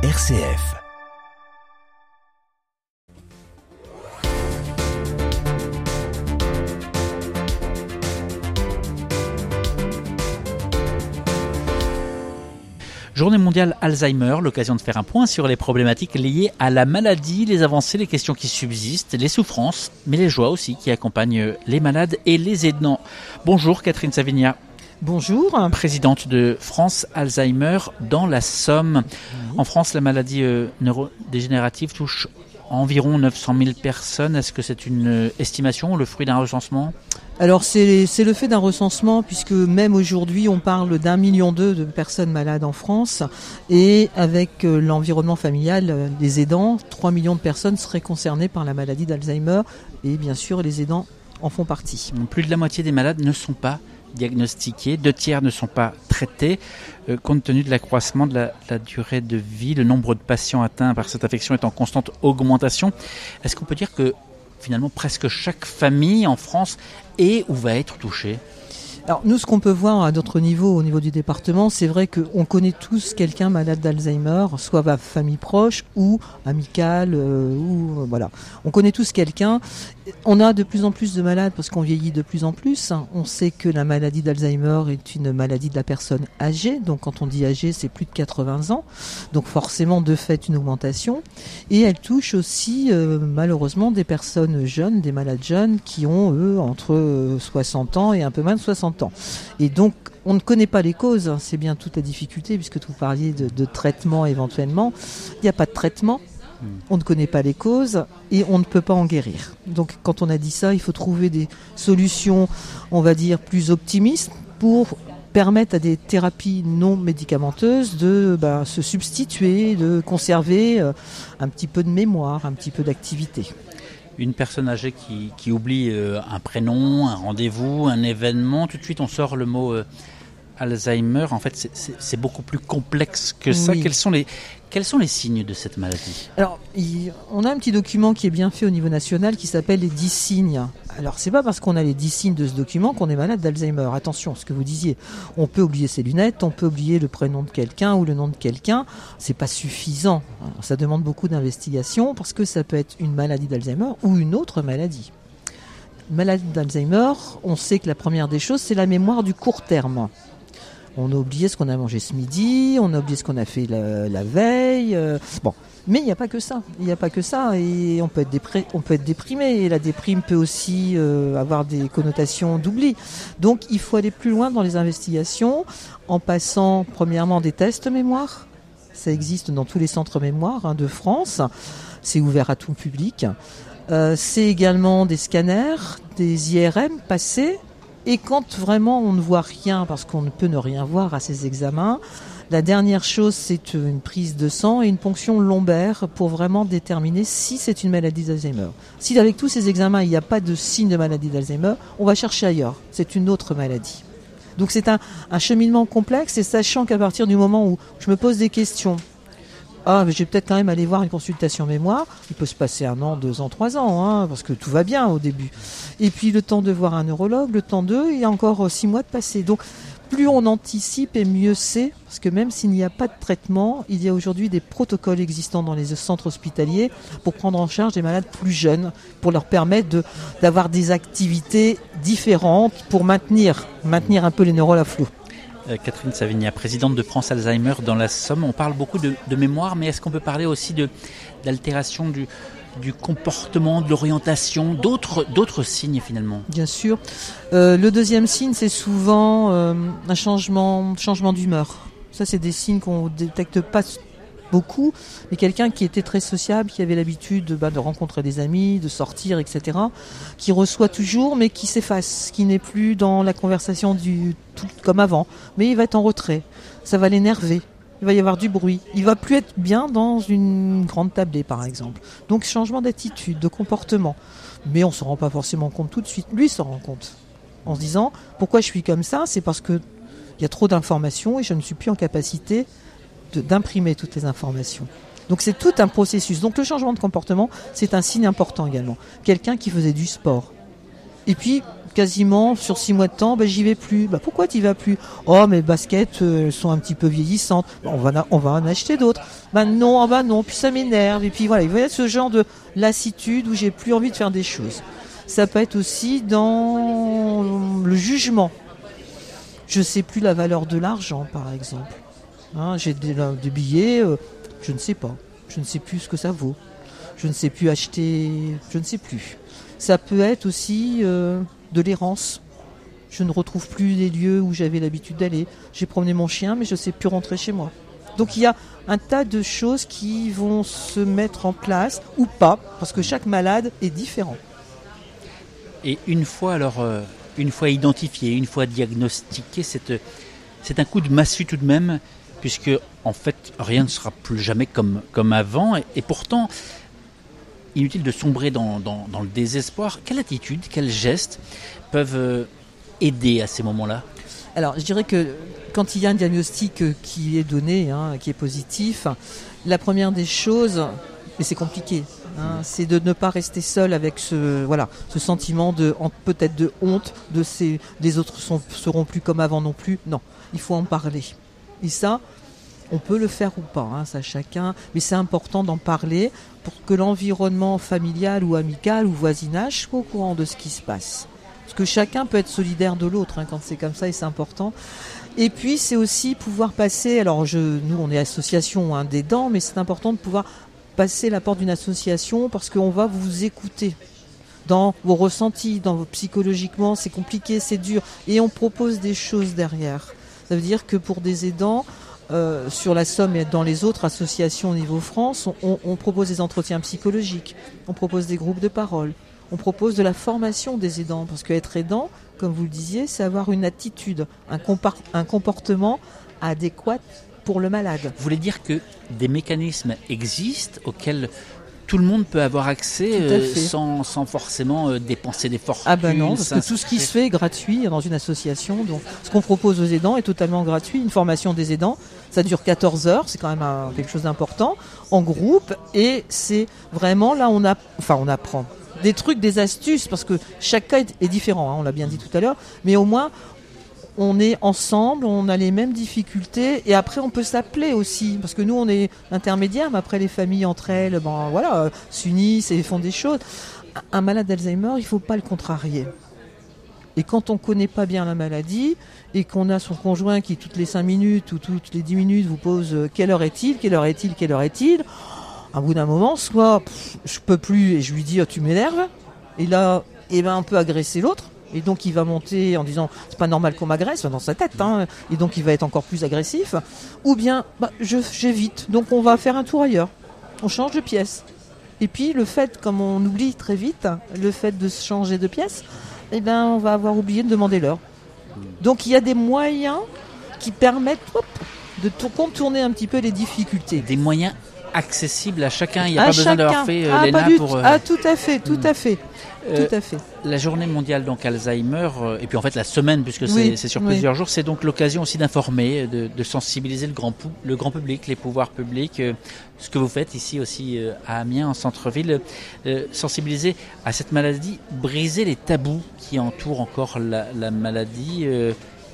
RCF. Journée mondiale Alzheimer, l'occasion de faire un point sur les problématiques liées à la maladie, les avancées, les questions qui subsistent, les souffrances, mais les joies aussi qui accompagnent les malades et les aidants. Bonjour Catherine Savigna. Bonjour. Présidente de France Alzheimer dans la Somme. En France, la maladie euh, neurodégénérative touche environ 900 000 personnes. Est-ce que c'est une euh, estimation ou le fruit d'un recensement? Alors c'est le fait d'un recensement puisque même aujourd'hui on parle d'un million deux de personnes malades en France et avec euh, l'environnement familial des aidants, 3 millions de personnes seraient concernées par la maladie d'Alzheimer et bien sûr les aidants en font partie. Plus de la moitié des malades ne sont pas diagnostiqués, deux tiers ne sont pas traités. Euh, compte tenu de l'accroissement de la, la, durée de vie, le nombre de patients atteints par cette infection est en constante augmentation. Est-ce qu'on peut dire que finalement presque chaque famille en France est ou va être touchée? Alors nous, ce qu'on peut voir à d'autres niveaux, au niveau du département, c'est vrai qu'on connaît tous quelqu'un malade d'Alzheimer, soit famille proche ou amicale, euh, ou euh, voilà. On connaît tous quelqu'un. On a de plus en plus de malades parce qu'on vieillit de plus en plus. On sait que la maladie d'Alzheimer est une maladie de la personne âgée. Donc quand on dit âgée, c'est plus de 80 ans. Donc forcément, de fait, une augmentation. Et elle touche aussi euh, malheureusement des personnes jeunes, des malades jeunes qui ont eux entre 60 ans et un peu moins de 60 ans. Et donc, on ne connaît pas les causes, c'est bien toute la difficulté, puisque vous parliez de, traitement éventuellement. Il n'y a pas de traitement, hmm. on ne connaît pas les causes et on ne peut pas en guérir. Donc quand on a dit ça, il faut trouver des solutions, on va dire, plus optimistes pour permettre à des thérapies non médicamenteuses de bah, se substituer, de conserver euh, un petit peu de mémoire, un petit peu d'activité une personne âgée qui, oublie euh, un prénom, un rendez-vous, un événement, tout de suite on sort le mot euh, Alzheimer. En fait, c'est beaucoup plus complexe que ça. Quels sont les quels sont les signes de cette maladie? Alors, on a un petit document qui est bien fait au niveau national qui s'appelle les 10 signes. Alors, c'est pas parce qu'on a les 10 signes de ce document qu'on est malade d'Alzheimer. Attention, ce que vous disiez, on peut oublier ses lunettes, on peut oublier le prénom de quelqu'un ou le nom de quelqu'un. C'est pas suffisant. ça demande beaucoup d'investigation parce que ça peut être une maladie d'Alzheimer ou une autre maladie. maladie d'Alzheimer, on sait que la première des choses, c'est la mémoire du court terme. On a oublié ce qu'on a mangé ce midi, on a oublié ce qu'on a fait la, veille. Euh, bon, mais il n'y a pas que ça. Il n'y a pas que ça. Et on peut être, déprimé. Et la déprime peut aussi euh, avoir des connotations d'oubli. Donc il faut aller plus loin dans les investigations en passant premièrement des tests mémoire. Ça existe dans tous les centres mémoire hein, de France. C'est ouvert à tout public. Euh, c'est également des scanners, des IRM passés et quand vraiment on ne voit rien, parce qu'on ne peut ne rien voir à ces examens, la dernière chose, c'est une prise de sang et une ponction lombaire pour vraiment déterminer si c'est une maladie d'Alzheimer. Si avec tous ces examens, il n'y a pas de signe de maladie d'Alzheimer, on va chercher ailleurs. C'est une autre maladie. Donc c'est un, un, cheminement complexe et sachant qu'à partir du moment où je me pose des questions, ah, mais je vais peut-être quand même aller voir une consultation mémoire. Il peut se passer un an, deux ans, trois ans, hein, parce que tout va bien au début. Et puis le temps de voir un neurologue, le temps d'eux, il y a encore euh, six mois de passé. Donc plus on anticipe et mieux c'est, parce que même s'il n'y a pas de traitement, il y a aujourd'hui des protocoles existants dans les centres hospitaliers pour prendre en charge des malades plus jeunes, pour leur permettre d'avoir des activités différentes pour maintenir, maintenir un peu les neurones à flot. Euh, Catherine Savigny, présidente de France Alzheimer dans la Somme. On parle beaucoup de, mémoire, mais est-ce qu'on peut parler aussi d'altération du, du comportement, de l'orientation, d'autres, d'autres signes finalement? Bien sûr. Euh, le deuxième signe, c'est souvent euh, un changement, changement d'humeur. Ça, c'est des signes qu'on ne détecte pas beaucoup, mais quelqu'un qui était très sociable, qui avait l'habitude bah, de rencontrer des amis, de sortir, etc., qui reçoit toujours, mais qui s'efface, qui n'est plus dans la conversation du comme avant, mais il va être en retrait. Ça va l'énerver. Il va y avoir du bruit. Il va plus être bien dans une grande tablée, par exemple. Donc changement d'attitude, de comportement. Mais on ne se rend pas forcément compte tout de suite. Lui s'en rend compte. En se disant, pourquoi je suis comme ça? C'est parce que il y a trop d'informations et je ne suis plus en capacité d'imprimer toutes les informations. Donc c'est tout un processus. Donc le changement de comportement, c'est un signe important également. Quelqu'un qui faisait du sport Et puis, quasiment sur six mois de temps, ben, j'y vais plus. Bah, pourquoi tu vas plus? Oh, mes baskets elles sont un petit peu vieillissantes. on va, on va en acheter d'autres. Ben non, ah bah non, puis ça m'énerve. Et puis voilà, il va y avoir ce genre de lassitude où j'ai plus envie de faire des choses. Ça peut être aussi dans le jugement. Je sais plus la valeur de l'argent, par exemple. Hein, j'ai des, des, billets, euh, je ne sais pas. Je ne sais plus ce que ça vaut. Je ne sais plus acheter, je ne sais plus. Ça peut être aussi euh, de l'errance. Je ne retrouve plus les lieux où j'avais l'habitude d'aller. J'ai promené mon chien, mais je ne sais plus rentrer chez moi. Donc il y a un tas de choses qui vont se mettre en place ou pas, parce que chaque malade est différent. Et une fois alors, euh, une fois identifié, une fois diagnostiqué, c'est un coup de massue tout de même, puisque en fait rien ne sera plus jamais comme, avant, et pourtant inutile de sombrer dans, le désespoir. Quelle attitude, quels gestes peuvent euh, aider à ces moments-là? Alors, je dirais que quand il y a un diagnostic euh, qui est donné, hein, qui est positif, la première des choses, et c'est compliqué, hein, c'est de ne pas rester seul avec ce, voilà, ce sentiment de peut-être de honte, de ces, les autres sont, seront plus comme avant non plus. Non, il faut en parler. Et ça, on peut le faire ou pas, hein, ça chacun, mais c'est important d'en parler pour que l'environnement familial ou amical ou voisinage soit au courant de ce qui se passe. Parce que chacun peut être solidaire de l'autre hein, quand c'est comme ça et c'est important. Et puis c'est aussi pouvoir passer, alors je, nous on est association hein, des dents, mais c'est important de pouvoir passer la porte d'une association parce qu'on va vous écouter dans vos ressentis, dans vos psychologiquement, c'est compliqué, c'est dur, et on propose des choses derrière. Ça veut dire que pour des aidants, euh, sur la Somme et dans les autres associations au niveau France, on, propose des entretiens psychologiques, on propose des groupes de parole, on propose de la formation des aidants, parce qu'être aidant, comme vous le disiez, c'est avoir une attitude, un, un comportement adéquat pour le malade. Vous voulez dire que des mécanismes existent auxquels tout le monde peut avoir accès euh, sans, sans, forcément euh, dépenser des fortunes. Ah ben non, parce que tout ce qui se fait est gratuit dans une association. Donc ce qu'on propose aux aidants est totalement gratuit. Une formation des aidants, ça dure 14 heures, c'est quand même quelque chose d'important, en groupe. Et c'est vraiment là on a, enfin on apprend des trucs, des astuces, parce que chaque cas est, différent, hein, on l'a bien dit tout à l'heure, mais au moins on est ensemble, on a les mêmes difficultés et après on peut s'appeler aussi parce que nous on est intermédiaires, mais après les familles entre elles, ben voilà, s'unissent et font des choses. Un malade d'Alzheimer, il faut pas le contrarier. Et quand on connaît pas bien la maladie et qu'on a son conjoint qui toutes les 5 minutes ou toutes les 10 minutes vous pose euh, quelle heure est-il, quelle heure est-il, quelle heure est-il, à bout d'un moment, soit je peux plus et je lui dis oh, tu m'énerves, et là, eh ben, on peut agresser l'autre et donc il va monter en disant c'est pas normal qu'on m'agresse dans sa tête, hein, et donc il va être encore plus agressif. Ou bien bah, j'évite, donc on va faire un tour ailleurs, on change de pièce. Et puis le fait, comme on oublie très vite, le fait de changer de pièce, eh ben on va avoir oublié de demander l'heure. Donc il y a des moyens qui permettent de contourner un petit peu les difficultés. Des moyens accessible à chacun. Il n'y a pas besoin d'avoir fait euh, ah, pour. Euh, ah, tout à fait, tout hmm. à fait. Euh, tout à fait. La journée mondiale donc Alzheimer et puis en fait la semaine puisque c'est sur plusieurs jours, c'est donc l'occasion aussi d'informer, de, sensibiliser le grand, le grand public, les pouvoirs publics, ce que vous faites ici aussi à Amiens en centre-ville, sensibiliser à cette maladie, briser les tabous qui entourent encore la, la maladie.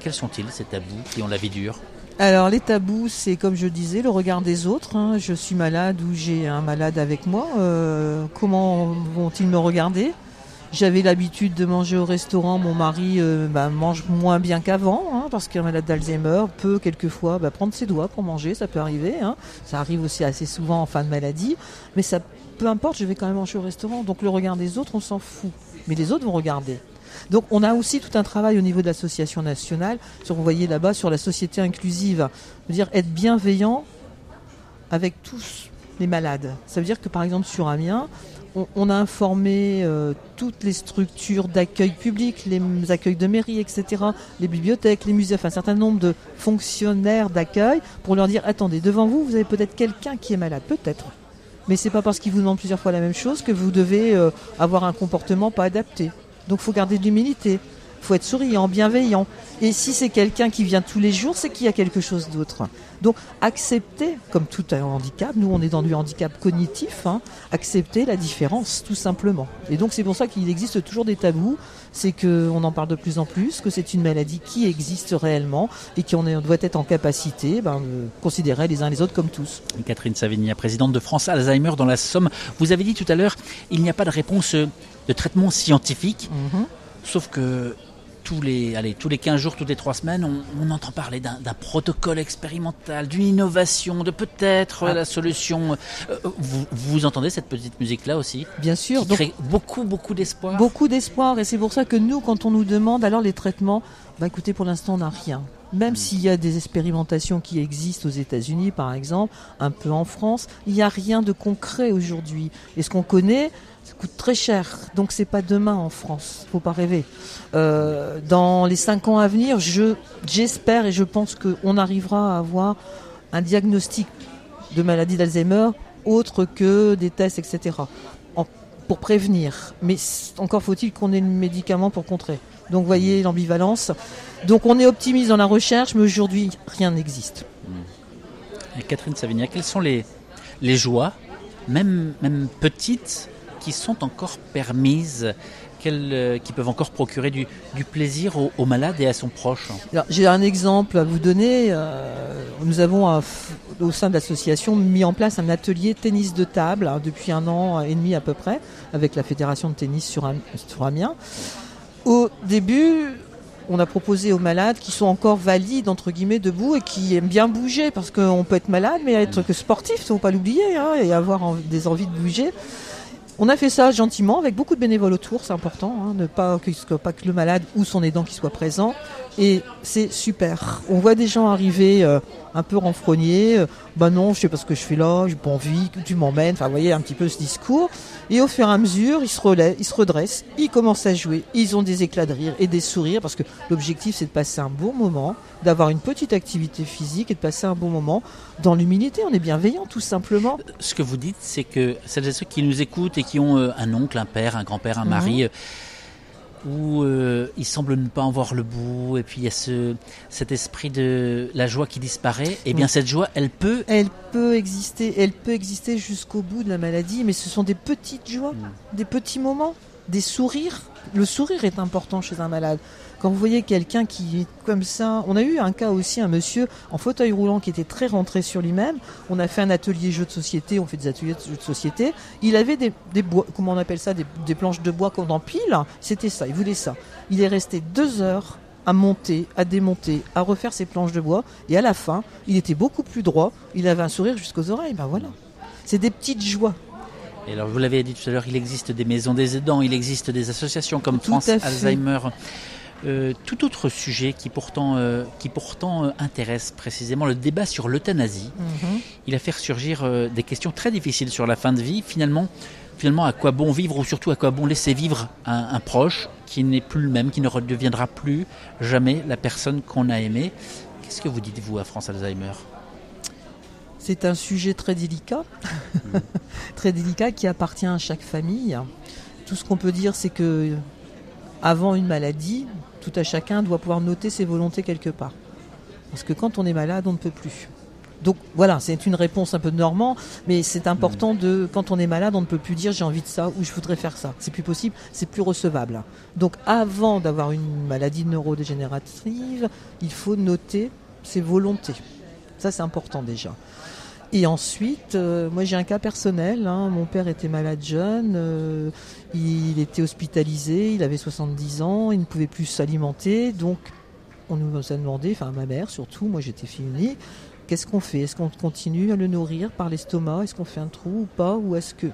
quels sont-ils ces tabous qui ont la vie dure? Alors les tabous, c'est comme je disais, le regard des autres. Hein. Je suis malade ou j'ai un malade avec moi. Euh, comment vont-ils me regarder? J'avais l'habitude de manger au restaurant. Mon mari euh, bah, mange moins bien qu'avant, hein, parce qu'un malade d'Alzheimer peut quelquefois bah, prendre ses doigts pour manger. Ça peut arriver. Hein. Ça arrive aussi assez souvent en fin de maladie. Mais ça, peu importe, je vais quand même manger au restaurant. Donc le regard des autres, on s'en fout. Mais les autres vont regarder. Donc on a aussi tout un travail au niveau de l'association nationale, sur, vous voyez là-bas, sur la société inclusive, dire être bienveillant avec tous les malades. Ça veut dire que par exemple sur Amiens, on, a informé euh, toutes les structures d'accueil public, les accueils de mairie, etc., les bibliothèques, les musées, enfin un certain nombre de fonctionnaires d'accueil pour leur dire attendez, devant vous, vous avez peut-être quelqu'un qui est malade, peut-être. Mais c'est pas parce qu'il vous demande plusieurs fois la même chose que vous devez euh, avoir un comportement pas adapté. Donc faut garder de l'humilité. faut être souriant, bienveillant. Et si c'est quelqu'un qui vient tous les jours, c'est qu'il y a quelque chose d'autre. Donc accepter, comme tout un handicap, nous on est dans du handicap cognitif, hein, accepter la différence tout simplement. Et donc c'est pour ça qu'il existe toujours des tabous, c'est qu'on en parle de plus en plus, que c'est une maladie qui existe réellement et qu'on doit être en capacité ben, de considérer les uns les autres comme tous. Catherine Savigny, présidente de France Alzheimer dans la Somme, vous avez dit tout à l'heure, il n'y a pas de réponse de traitement scientifique, mhm. sauf que tous les, allez, tous les 15 jours, toutes les 3 semaines, on, entend parler d'un protocole expérimental, d'une innovation, de peut-être ah. la solution. Euh, vous, vous, entendez cette petite musique-là aussi Bien sûr. Qui crée beaucoup, beaucoup d'espoir. Beaucoup d'espoir. Et c'est pour ça que nous, quand on nous demande alors les traitements, bah écoutez, pour l'instant, on n'a rien. Même hmm. s'il y a des expérimentations qui existent aux États-Unis, par exemple, un peu en France, il n'y a rien de concret aujourd'hui. Et ce qu'on connaît, coûte très cher, donc c'est pas demain en France. Faut pas rêver. Euh, dans les cinq ans à venir, je j'espère et je pense qu'on arrivera à avoir un diagnostic de maladie d'Alzheimer autre que des tests, etc. pour prévenir. Mais encore faut-il qu'on ait le médicament pour contrer. Donc voyez l'ambivalence. Donc on est optimiste dans la recherche, mais aujourd'hui rien n'existe. Catherine Savigny, quelles sont les, les joies, même, même petites, qui sont encore permises euh, qui peuvent encore procurer du, plaisir aux, malades et à son proche J'ai un exemple à vous donner. Euh, nous avons, au sein de l'association, mis en place un atelier tennis de table hein, depuis un an et demi à peu près, avec la fédération de tennis sur, sur Amiens. Au début, on a proposé aux malades qui sont encore valides, entre guillemets, debout et qui aiment bien bouger, parce qu'on peut être malade, mais être que sportif, il ne faut pas l'oublier, hein, et avoir des envies de bouger. On a fait ça gentiment, avec beaucoup de bénévoles autour, c'est important, hein, ne pas que, pas que le malade ou son aidant qui soit présent. Et c'est super. On voit des gens arriver euh, un peu renfrognés. Euh, bah non, je sais pas ce que je fais là, j'ai pas envie, que tu m'emmènes. Enfin, vous voyez un petit peu ce discours. Et au fur et à mesure, ils se relèvent, ils se redressent, ils commencent à jouer. Ils ont des éclats de rire et des sourires parce que l'objectif c'est de passer un bon moment, d'avoir une petite activité physique et de passer un bon moment dans l'humilité. On est bienveillant tout simplement. Ce que vous dites, c'est que celles et ceux qui nous écoutent et qui ont euh, un oncle, un père, un grand-père, un mari, mhm où euh, il semble ne pas en voir le bout, et puis il y a ce, cet esprit de la joie qui disparaît, et eh bien cette joie, elle peut... Elle peut exister, elle peut exister jusqu'au bout de la maladie, mais ce sont des petites joies, mm. des petits moments, des sourires. Le sourire est important chez un malade. Quand vous voyez quelqu'un qui est comme ça, on a eu un cas aussi, un monsieur en fauteuil roulant qui était très rentré sur lui-même. On a fait un atelier jeux de société, on fait des ateliers de jeux de société. Il avait des, bois, comment on appelle ça, des, planches de bois qu'on empile. C'était ça, il voulait ça. Il est resté deux heures à monter, à démonter, à refaire ses planches de bois. Et à la fin, il était beaucoup plus droit. Il avait un sourire jusqu'aux oreilles. Ben voilà. C'est des petites joies. Et alors, vous l'avez dit tout à l'heure, il existe des maisons des aidants, il existe des associations comme France Alzheimer. Euh, tout autre sujet qui pourtant, euh, qui pourtant euh, intéresse précisément le débat sur l'euthanasie. Mhm. Il a fait surgir des questions très difficiles sur la fin de vie. Finalement, finalement, à quoi bon vivre ou surtout à quoi bon laisser vivre un, proche qui n'est plus le même, qui ne redeviendra plus jamais la personne qu'on a aimée? Qu'est-ce que vous dites-vous à France Alzheimer? C'est un sujet très délicat, mm. très délicat qui appartient à chaque famille. Tout ce qu'on peut dire, c'est que avant une maladie, tout à chacun doit pouvoir noter ses volontés quelque part. Parce que quand on est malade, on ne peut plus. Donc voilà, c'est une réponse un peu normand, mais c'est important de, quand on est malade, on ne peut plus dire j'ai envie de ça ou je voudrais faire ça. C'est plus possible, c'est plus recevable. Donc avant d'avoir une maladie neurodégénérative, il faut noter ses volontés. Ça c'est important déjà. Et ensuite, euh, moi j'ai un cas personnel. Hein. Mon père était malade jeune, euh, il était hospitalisé, il avait 70 ans, il ne pouvait plus s'alimenter. Donc on nous a demandé, enfin ma mère surtout, moi j'étais fille unique, qu'est-ce qu'on fait? Est-ce qu'on continue à le nourrir par l'estomac? Est-ce qu'on fait un trou ou pas? Ou est-ce que...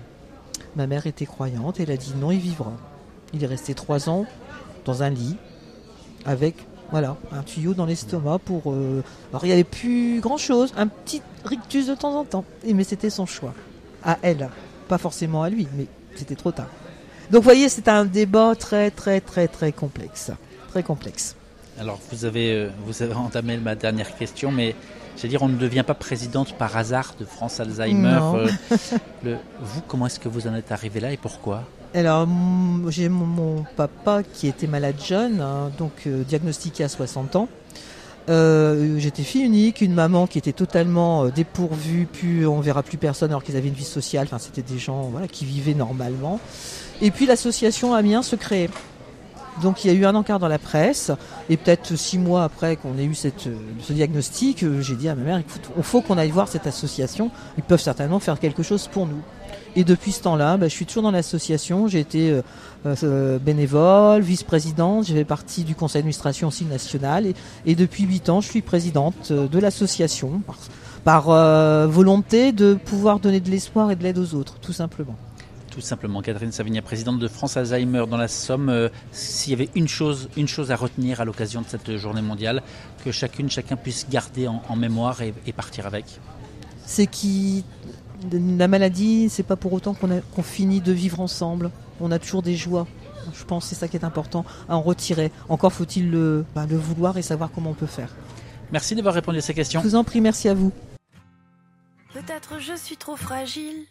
Ma mère était croyante, elle a dit non, il vivra. Il est resté trois ans dans un lit avec voilà, un tuyau dans l'estomac pour. Euh, alors il n'y avait plus grand chose, un petit rictus de temps en temps. mais c'était son choix. À elle, pas forcément à lui, mais c'était trop tard. Donc vous voyez, c'est un débat très très très très complexe, très complexe. Alors vous avez euh, vous avez entamé ma dernière question, mais C'est-à-dire, on ne devient pas présidente par hasard de France Alzheimer. Euh, vous, comment est-ce que vous en êtes arrivé là et pourquoi? Alors, j'ai mon, papa qui était malade jeune, hein, donc euh, diagnostiqué à 60 ans. Euh, j'étais fille unique, une maman qui était totalement euh, dépourvue, puis on verra plus personne alors qu'ils avaient une vie sociale. Enfin, c'était des gens voilà qui vivaient normalement. Et puis l'association Amiens se créait. Donc il y a eu un encart dans la presse, et peut-être six mois après qu'on ait eu ce diagnostic, j'ai dit à ma mère, il faut qu'on aille voir cette association, ils peuvent certainement faire quelque chose pour nous. Et depuis ce temps-là, bah, je suis toujours dans l'association. J'ai été euh, euh, bénévole, vice-présidente. J'ai fait partie du conseil d'administration aussi national. Et, depuis huit ans, je suis présidente euh, de l'association par, volonté de pouvoir donner de l'espoir et de l'aide aux autres, tout simplement. Tout simplement, Catherine Savigny, présidente de France Alzheimer dans la Somme. S'il y avait une chose, une chose à retenir à l'occasion de cette journée mondiale, que chacune, chacun puisse garder en, mémoire et, et partir avec c'est qui la maladie, c'est pas pour autant qu'on finit de vivre ensemble. On a toujours des joies. Je pense que c'est ça qui est important à en retirer. Encore faut-il le, bah, le vouloir et savoir comment on peut faire. Merci d'avoir répondu à ces questions. Je vous en prie, merci à vous. Peut-être je suis trop fragile,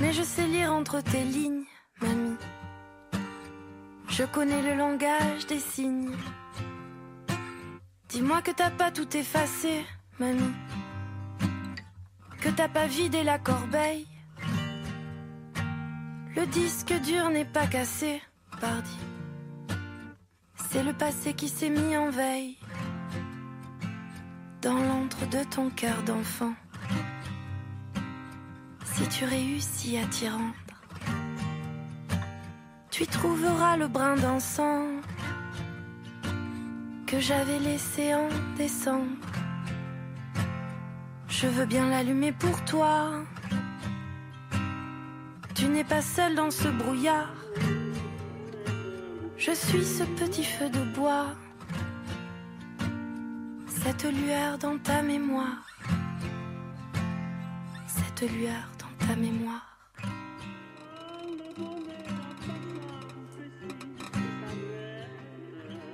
mais je sais lire entre tes lignes, mamie. Je connais le langage des signes. Dis-moi que t'as pas tout effacé, mamie que t'as pas vidé la corbeille. Le disque dur n'est pas cassé, pardi. C'est le passé qui s'est mis en veille. Dans l'antre de ton cœur d'enfant. Si tu réussis à t'y rendre, tu y trouveras le brin d'encens que j'avais laissé en décembre. Je veux bien l'allumer pour toi. Tu n'es pas seul dans ce brouillard. Je suis ce petit feu de bois. Cette lueur dans ta mémoire. Cette lueur dans ta mémoire.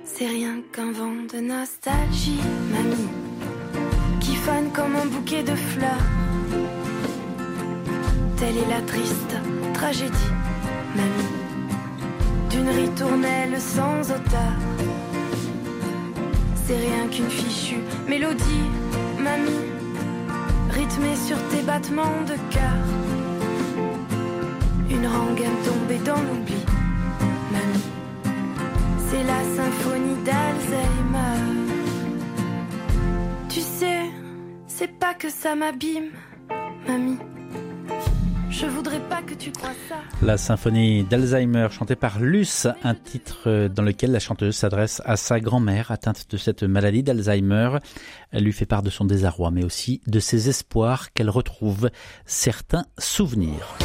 C'est rien qu'un vent de nostalgie, comme un bouquet de fleurs. Telle est la triste tragédie, mamie, d'une ritournelle sans auteur. C'est rien qu'une fichue mélodie, mamie, rythmée sur tes battements de cœur. Une rengaine tombée dans l'oubli, mamie, c'est la symphonie d'Alzheimer. Pas que ça m'abîme, mamie. Je voudrais pas que tu crois ça. La symphonie d'Alzheimer chantée par Luce, un titre dans lequel la chanteuse s'adresse à sa grand-mère atteinte de cette maladie d'Alzheimer. Elle lui fait part de son désarroi, mais aussi de ses espoirs qu'elle retrouve certains souvenirs.